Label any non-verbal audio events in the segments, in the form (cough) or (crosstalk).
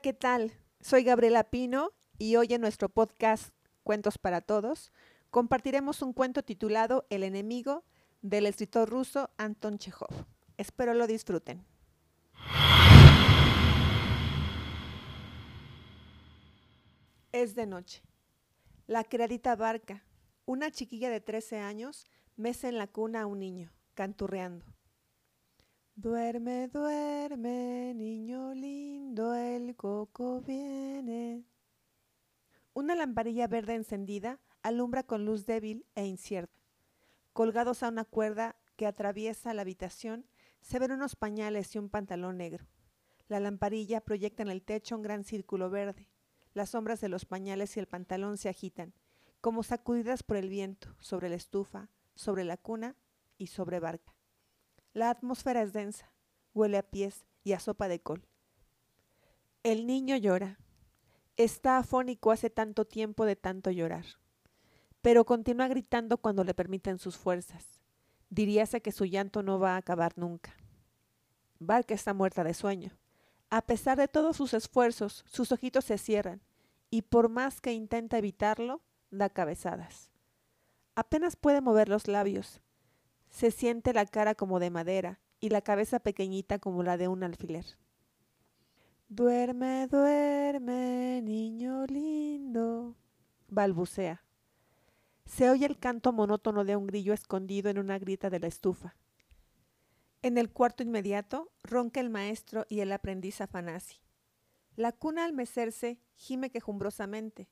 ¿qué tal? Soy Gabriela Pino y hoy en nuestro podcast Cuentos para Todos compartiremos un cuento titulado El enemigo del escritor ruso Anton Chekhov. Espero lo disfruten. Es de noche. La criadita Barca, una chiquilla de 13 años, mece en la cuna a un niño, canturreando. Duerme, duerme, niño lindo, el coco viene. Una lamparilla verde encendida alumbra con luz débil e incierta. Colgados a una cuerda que atraviesa la habitación, se ven unos pañales y un pantalón negro. La lamparilla proyecta en el techo un gran círculo verde. Las sombras de los pañales y el pantalón se agitan, como sacudidas por el viento, sobre la estufa, sobre la cuna y sobre barca. La atmósfera es densa, huele a pies y a sopa de col. El niño llora. Está afónico hace tanto tiempo de tanto llorar, pero continúa gritando cuando le permiten sus fuerzas. Diríase que su llanto no va a acabar nunca. Barca está muerta de sueño. A pesar de todos sus esfuerzos, sus ojitos se cierran, y por más que intenta evitarlo, da cabezadas. Apenas puede mover los labios. Se siente la cara como de madera y la cabeza pequeñita como la de un alfiler. Duerme, duerme, niño lindo, balbucea. Se oye el canto monótono de un grillo escondido en una grita de la estufa. En el cuarto inmediato ronca el maestro y el aprendiz Afanasi. La cuna al mecerse gime quejumbrosamente.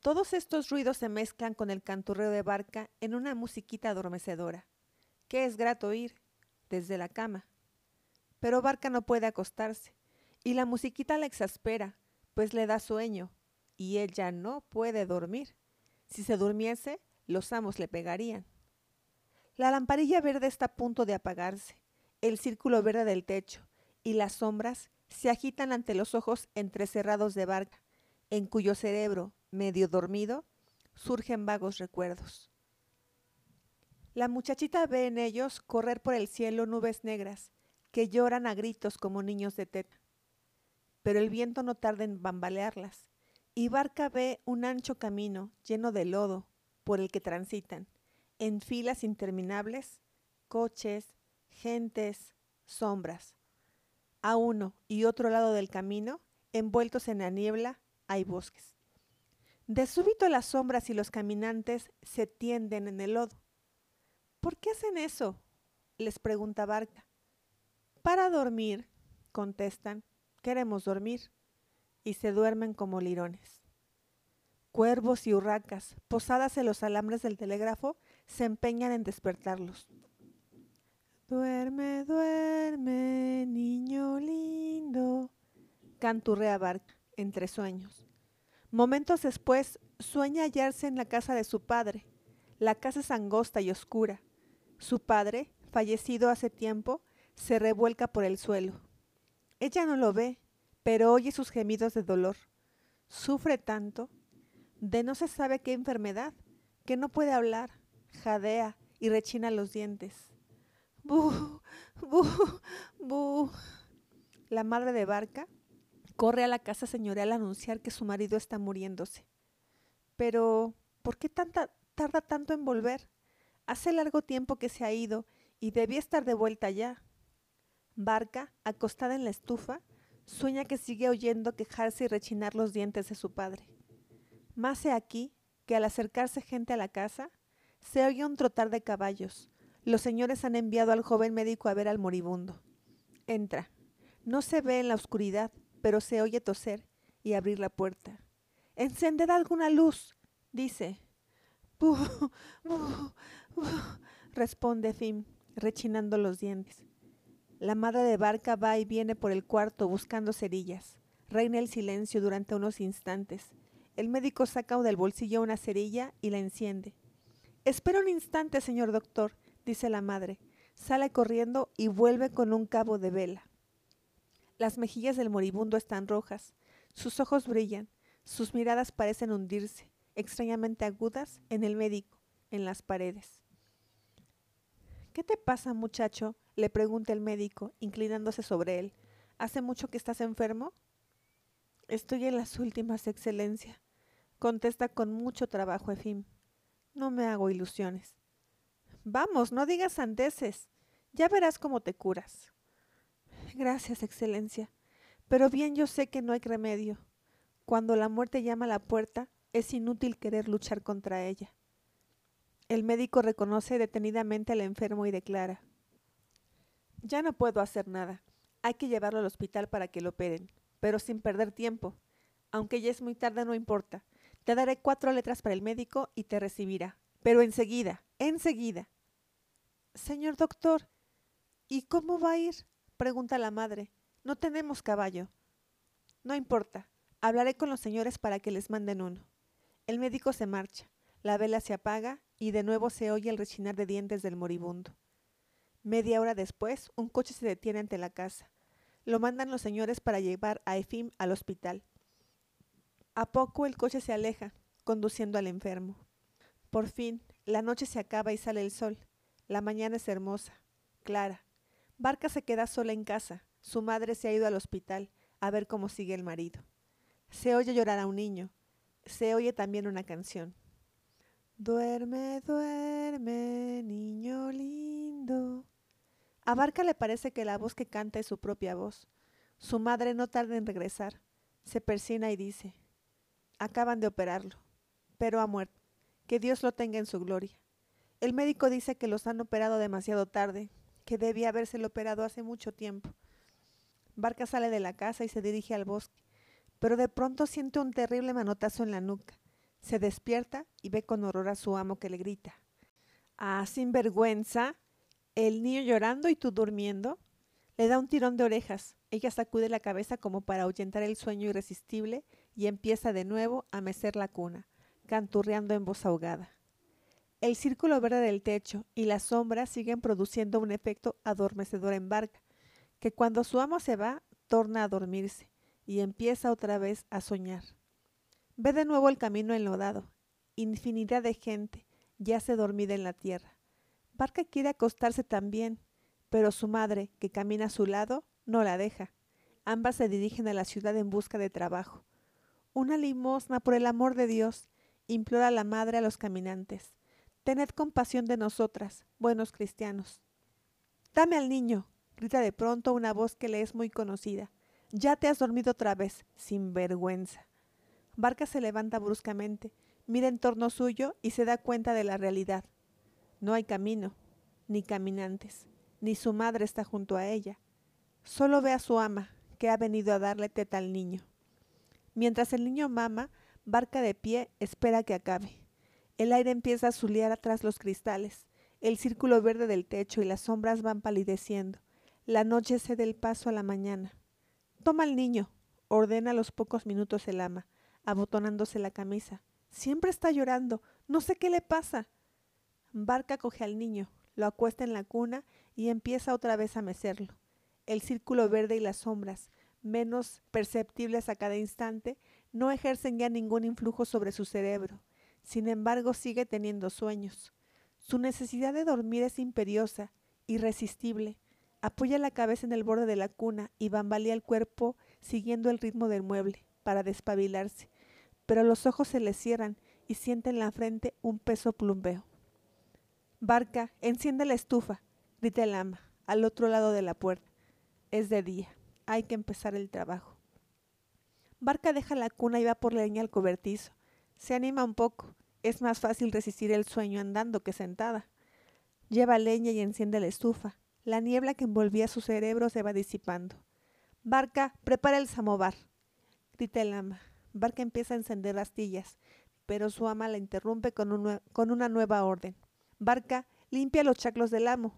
Todos estos ruidos se mezclan con el canturreo de barca en una musiquita adormecedora, que es grato oír desde la cama. Pero Barca no puede acostarse, y la musiquita la exaspera, pues le da sueño, y ella no puede dormir. Si se durmiese, los amos le pegarían. La lamparilla verde está a punto de apagarse, el círculo verde del techo, y las sombras se agitan ante los ojos entrecerrados de Barca, en cuyo cerebro, medio dormido, surgen vagos recuerdos. La muchachita ve en ellos correr por el cielo nubes negras que lloran a gritos como niños de teta. Pero el viento no tarda en bambalearlas, y Barca ve un ancho camino lleno de lodo por el que transitan, en filas interminables, coches, gentes, sombras. A uno y otro lado del camino, envueltos en la niebla, hay bosques. De súbito las sombras y los caminantes se tienden en el lodo. ¿Por qué hacen eso? les pregunta Barca. Para dormir, contestan, queremos dormir, y se duermen como lirones. Cuervos y urracas, posadas en los alambres del telégrafo, se empeñan en despertarlos. Duerme, duerme, niño lindo, canturrea Barca entre sueños. Momentos después, sueña hallarse en la casa de su padre. La casa es angosta y oscura. Su padre, fallecido hace tiempo, se revuelca por el suelo. Ella no lo ve, pero oye sus gemidos de dolor. Sufre tanto, de no se sabe qué enfermedad, que no puede hablar, jadea y rechina los dientes. ¡Bu! ¡Bu! ¡Bu! La madre de Barca Corre a la casa señorial a anunciar que su marido está muriéndose. Pero, ¿por qué tanta, tarda tanto en volver? Hace largo tiempo que se ha ido y debía estar de vuelta ya. Barca, acostada en la estufa, sueña que sigue oyendo quejarse y rechinar los dientes de su padre. Más he aquí que al acercarse gente a la casa, se oye un trotar de caballos. Los señores han enviado al joven médico a ver al moribundo. Entra. No se ve en la oscuridad, pero se oye toser y abrir la puerta. Encended alguna luz, dice. Buh, buh, (laughs) responde Fim, rechinando los dientes. La madre de Barca va y viene por el cuarto buscando cerillas. Reina el silencio durante unos instantes. El médico saca del bolsillo una cerilla y la enciende. Espera un instante, señor doctor, dice la madre. Sale corriendo y vuelve con un cabo de vela. Las mejillas del moribundo están rojas, sus ojos brillan, sus miradas parecen hundirse, extrañamente agudas, en el médico, en las paredes. ¿Qué te pasa, muchacho? le pregunta el médico, inclinándose sobre él. ¿Hace mucho que estás enfermo? Estoy en las últimas, Excelencia, contesta con mucho trabajo Efim. No me hago ilusiones. Vamos, no digas sandeces. Ya verás cómo te curas. Gracias, Excelencia. Pero bien yo sé que no hay remedio. Cuando la muerte llama a la puerta, es inútil querer luchar contra ella. El médico reconoce detenidamente al enfermo y declara, Ya no puedo hacer nada. Hay que llevarlo al hospital para que lo operen, pero sin perder tiempo. Aunque ya es muy tarde, no importa. Te daré cuatro letras para el médico y te recibirá. Pero enseguida, enseguida. Señor doctor, ¿y cómo va a ir? pregunta la madre. No tenemos caballo. No importa. Hablaré con los señores para que les manden uno. El médico se marcha. La vela se apaga y de nuevo se oye el rechinar de dientes del moribundo. Media hora después, un coche se detiene ante la casa. Lo mandan los señores para llevar a Efim al hospital. A poco el coche se aleja, conduciendo al enfermo. Por fin, la noche se acaba y sale el sol. La mañana es hermosa, clara. Barca se queda sola en casa. Su madre se ha ido al hospital a ver cómo sigue el marido. Se oye llorar a un niño. Se oye también una canción. Duerme, duerme, niño lindo. A Barca le parece que la voz que canta es su propia voz. Su madre no tarda en regresar. Se persina y dice, acaban de operarlo, pero ha muerto. Que Dios lo tenga en su gloria. El médico dice que los han operado demasiado tarde, que debía habérselo operado hace mucho tiempo. Barca sale de la casa y se dirige al bosque, pero de pronto siente un terrible manotazo en la nuca. Se despierta y ve con horror a su amo que le grita. Ah, sin vergüenza. El niño llorando y tú durmiendo. Le da un tirón de orejas. Ella sacude la cabeza como para ahuyentar el sueño irresistible y empieza de nuevo a mecer la cuna, canturreando en voz ahogada. El círculo verde del techo y las sombras siguen produciendo un efecto adormecedor en Barca, que cuando su amo se va, torna a dormirse y empieza otra vez a soñar. Ve de nuevo el camino enlodado. Infinidad de gente yace dormida en la tierra. Barca quiere acostarse también, pero su madre, que camina a su lado, no la deja. Ambas se dirigen a la ciudad en busca de trabajo. Una limosna, por el amor de Dios, implora la madre a los caminantes. Tened compasión de nosotras, buenos cristianos. Dame al niño, grita de pronto una voz que le es muy conocida. Ya te has dormido otra vez, sin vergüenza. Barca se levanta bruscamente, mira en torno suyo y se da cuenta de la realidad. No hay camino, ni caminantes, ni su madre está junto a ella. Solo ve a su ama, que ha venido a darle teta al niño. Mientras el niño mama, Barca de pie espera que acabe. El aire empieza a zulear atrás los cristales, el círculo verde del techo y las sombras van palideciendo. La noche cede el paso a la mañana. Toma al niño, ordena a los pocos minutos el ama abotonándose la camisa. Siempre está llorando. No sé qué le pasa. Barca coge al niño, lo acuesta en la cuna y empieza otra vez a mecerlo. El círculo verde y las sombras, menos perceptibles a cada instante, no ejercen ya ningún influjo sobre su cerebro. Sin embargo, sigue teniendo sueños. Su necesidad de dormir es imperiosa, irresistible. Apoya la cabeza en el borde de la cuna y bambalea el cuerpo siguiendo el ritmo del mueble para despabilarse pero los ojos se le cierran y siente en la frente un peso plumbeo. Barca, enciende la estufa, grita el ama, al otro lado de la puerta. Es de día, hay que empezar el trabajo. Barca deja la cuna y va por leña al cobertizo. Se anima un poco, es más fácil resistir el sueño andando que sentada. Lleva leña y enciende la estufa. La niebla que envolvía su cerebro se va disipando. Barca, prepara el samovar, grita el ama. Barca empieza a encender astillas, pero su ama la interrumpe con, con una nueva orden. Barca, limpia los chaclos del amo.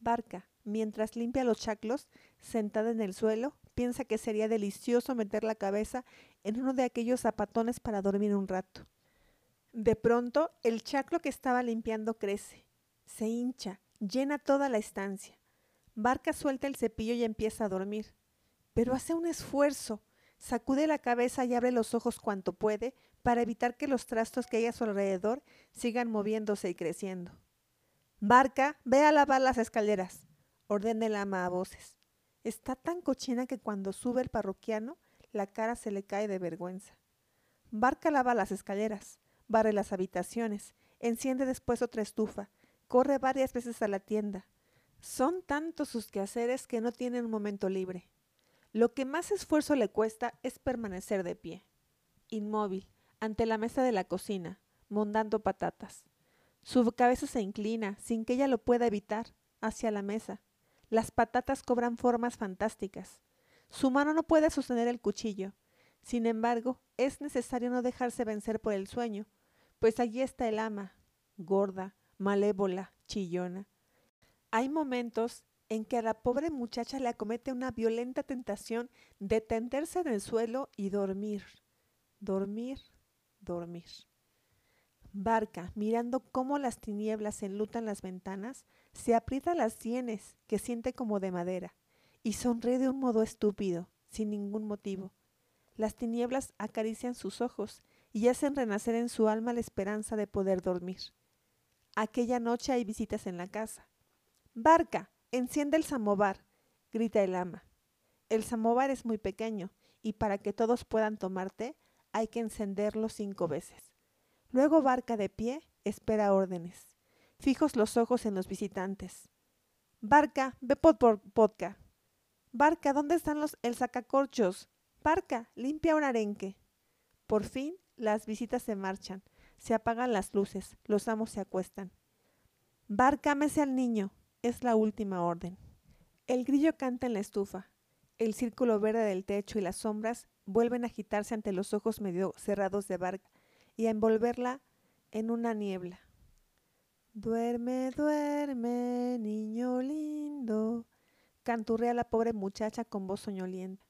Barca, mientras limpia los chaclos, sentada en el suelo, piensa que sería delicioso meter la cabeza en uno de aquellos zapatones para dormir un rato. De pronto, el chaclo que estaba limpiando crece, se hincha, llena toda la estancia. Barca suelta el cepillo y empieza a dormir. Pero hace un esfuerzo. Sacude la cabeza y abre los ojos cuanto puede para evitar que los trastos que hay a su alrededor sigan moviéndose y creciendo. Barca, ve a lavar las escaleras, ordena el ama a voces. Está tan cochina que cuando sube el parroquiano La cara se le cae de vergüenza. Barca lava las escaleras, barre las habitaciones, enciende después otra estufa, corre varias veces a la tienda. Son tantos sus quehaceres que no tienen un momento libre. Lo que más esfuerzo le cuesta es permanecer de pie, inmóvil, ante la mesa de la cocina, mondando patatas. Su cabeza se inclina, sin que ella lo pueda evitar, hacia la mesa. Las patatas cobran formas fantásticas. Su mano no puede sostener el cuchillo. Sin embargo, es necesario no dejarse vencer por el sueño, pues allí está el ama, gorda, malévola, chillona. Hay momentos en que a la pobre muchacha le acomete una violenta tentación de tenderse en el suelo y dormir, dormir, dormir. Barca, mirando cómo las tinieblas enlutan las ventanas, se aprieta las sienes, que siente como de madera, y sonríe de un modo estúpido, sin ningún motivo. Las tinieblas acarician sus ojos y hacen renacer en su alma la esperanza de poder dormir. Aquella noche hay visitas en la casa. Barca, enciende el samovar, grita el ama. El samovar es muy pequeño, y para que todos puedan tomar té, hay que encenderlo cinco veces. Luego Barca de pie espera órdenes, fijos los ojos en los visitantes. Barca, ve por vodka. Barca, ¿dónde están los el sacacorchos? Barca, limpia un arenque. Por fin las visitas se marchan, se apagan las luces, los amos se acuestan. Barca, mece al niño, es la última orden. El grillo canta en la estufa. El círculo verde del techo y las sombras vuelven a agitarse ante los ojos medio cerrados de Barca y a envolverla en una niebla. Duerme, duerme, niño lindo, canturrea la pobre muchacha con voz soñolienta.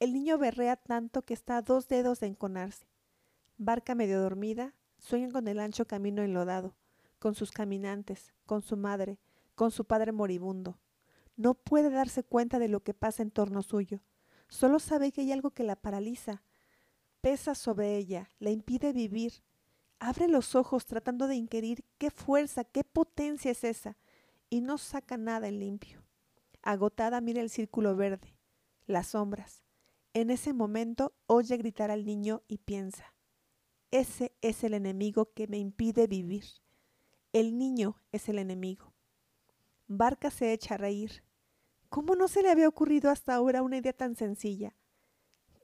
El niño berrea tanto que está a dos dedos de enconarse. Barca medio dormida, sueña con el ancho camino enlodado, con sus caminantes, con su madre, con su padre moribundo. No puede darse cuenta de lo que pasa en torno suyo. Solo sabe que hay algo que la paraliza, pesa sobre ella, la impide vivir. Abre los ojos tratando de inquirir qué fuerza, qué potencia es esa, y no saca nada en limpio. Agotada mira el círculo verde, las sombras. En ese momento oye gritar al niño y piensa, ese es el enemigo que me impide vivir. El niño es el enemigo. Barca se echa a reír. ¿Cómo no se le había ocurrido hasta ahora una idea tan sencilla?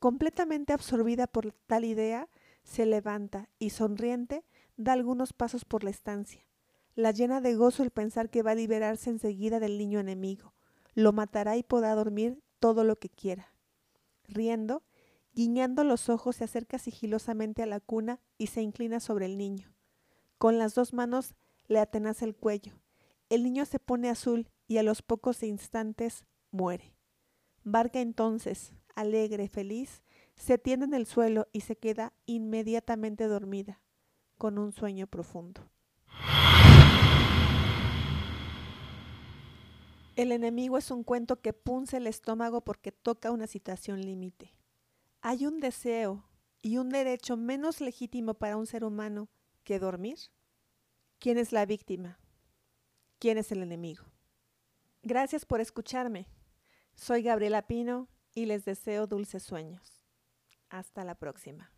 Completamente absorbida por tal idea, se levanta y sonriente da algunos pasos por la estancia. La llena de gozo el pensar que va a liberarse enseguida del niño enemigo. Lo matará y podrá dormir todo lo que quiera. Riendo, guiñando los ojos, se acerca sigilosamente a la cuna y se inclina sobre el niño. Con las dos manos le atenaza el cuello. El niño se pone azul y a los pocos instantes muere. Barca entonces, alegre, feliz, se tiende en el suelo y se queda inmediatamente dormida, con un sueño profundo. El enemigo es un cuento que punce el estómago porque toca una situación límite. ¿Hay un deseo y un derecho menos legítimo para un ser humano que dormir? ¿Quién es la víctima? quién es el enemigo. Gracias por escucharme. Soy Gabriela Pino y les deseo dulces sueños. Hasta la próxima.